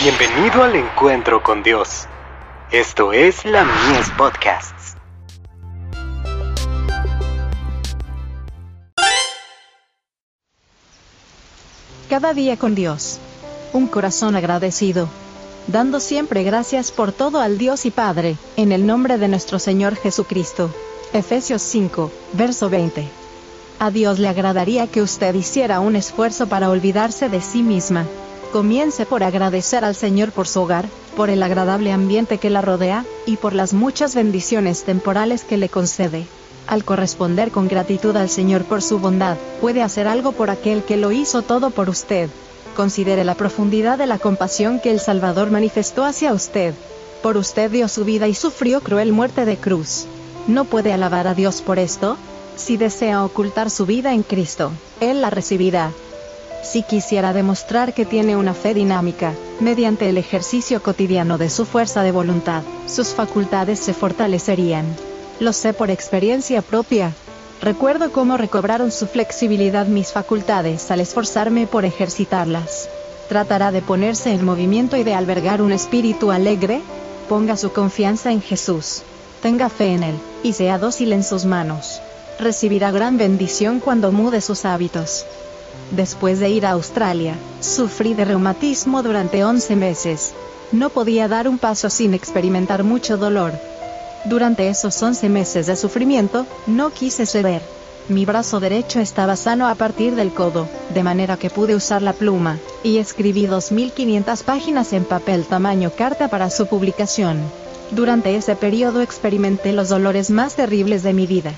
Bienvenido al encuentro con Dios. Esto es la Mies Podcasts. Cada día con Dios. Un corazón agradecido. Dando siempre gracias por todo al Dios y Padre, en el nombre de nuestro Señor Jesucristo. Efesios 5, verso 20. A Dios le agradaría que usted hiciera un esfuerzo para olvidarse de sí misma. Comience por agradecer al Señor por su hogar, por el agradable ambiente que la rodea, y por las muchas bendiciones temporales que le concede. Al corresponder con gratitud al Señor por su bondad, puede hacer algo por aquel que lo hizo todo por usted. Considere la profundidad de la compasión que el Salvador manifestó hacia usted. Por usted dio su vida y sufrió cruel muerte de cruz. ¿No puede alabar a Dios por esto? Si desea ocultar su vida en Cristo, Él la recibirá. Si quisiera demostrar que tiene una fe dinámica, mediante el ejercicio cotidiano de su fuerza de voluntad, sus facultades se fortalecerían. Lo sé por experiencia propia. Recuerdo cómo recobraron su flexibilidad mis facultades al esforzarme por ejercitarlas. ¿Tratará de ponerse en movimiento y de albergar un espíritu alegre? Ponga su confianza en Jesús. Tenga fe en Él, y sea dócil en sus manos. Recibirá gran bendición cuando mude sus hábitos. Después de ir a Australia, sufrí de reumatismo durante 11 meses. No podía dar un paso sin experimentar mucho dolor. Durante esos 11 meses de sufrimiento, no quise ceder. Mi brazo derecho estaba sano a partir del codo, de manera que pude usar la pluma, y escribí 2.500 páginas en papel tamaño carta para su publicación. Durante ese periodo experimenté los dolores más terribles de mi vida.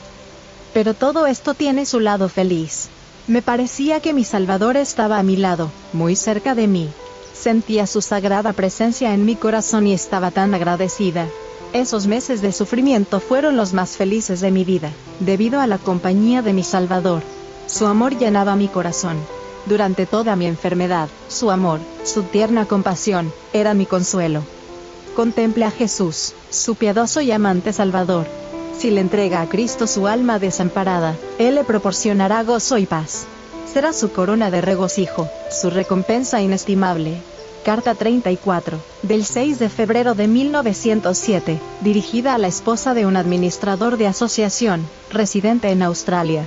Pero todo esto tiene su lado feliz. Me parecía que mi Salvador estaba a mi lado, muy cerca de mí. Sentía su sagrada presencia en mi corazón y estaba tan agradecida. Esos meses de sufrimiento fueron los más felices de mi vida, debido a la compañía de mi Salvador. Su amor llenaba mi corazón. Durante toda mi enfermedad, su amor, su tierna compasión, era mi consuelo. Contemple a Jesús, su piadoso y amante Salvador, si le entrega a Cristo su alma desamparada, Él le proporcionará gozo y paz. Será su corona de regocijo, su recompensa inestimable. Carta 34, del 6 de febrero de 1907, dirigida a la esposa de un administrador de asociación, residente en Australia.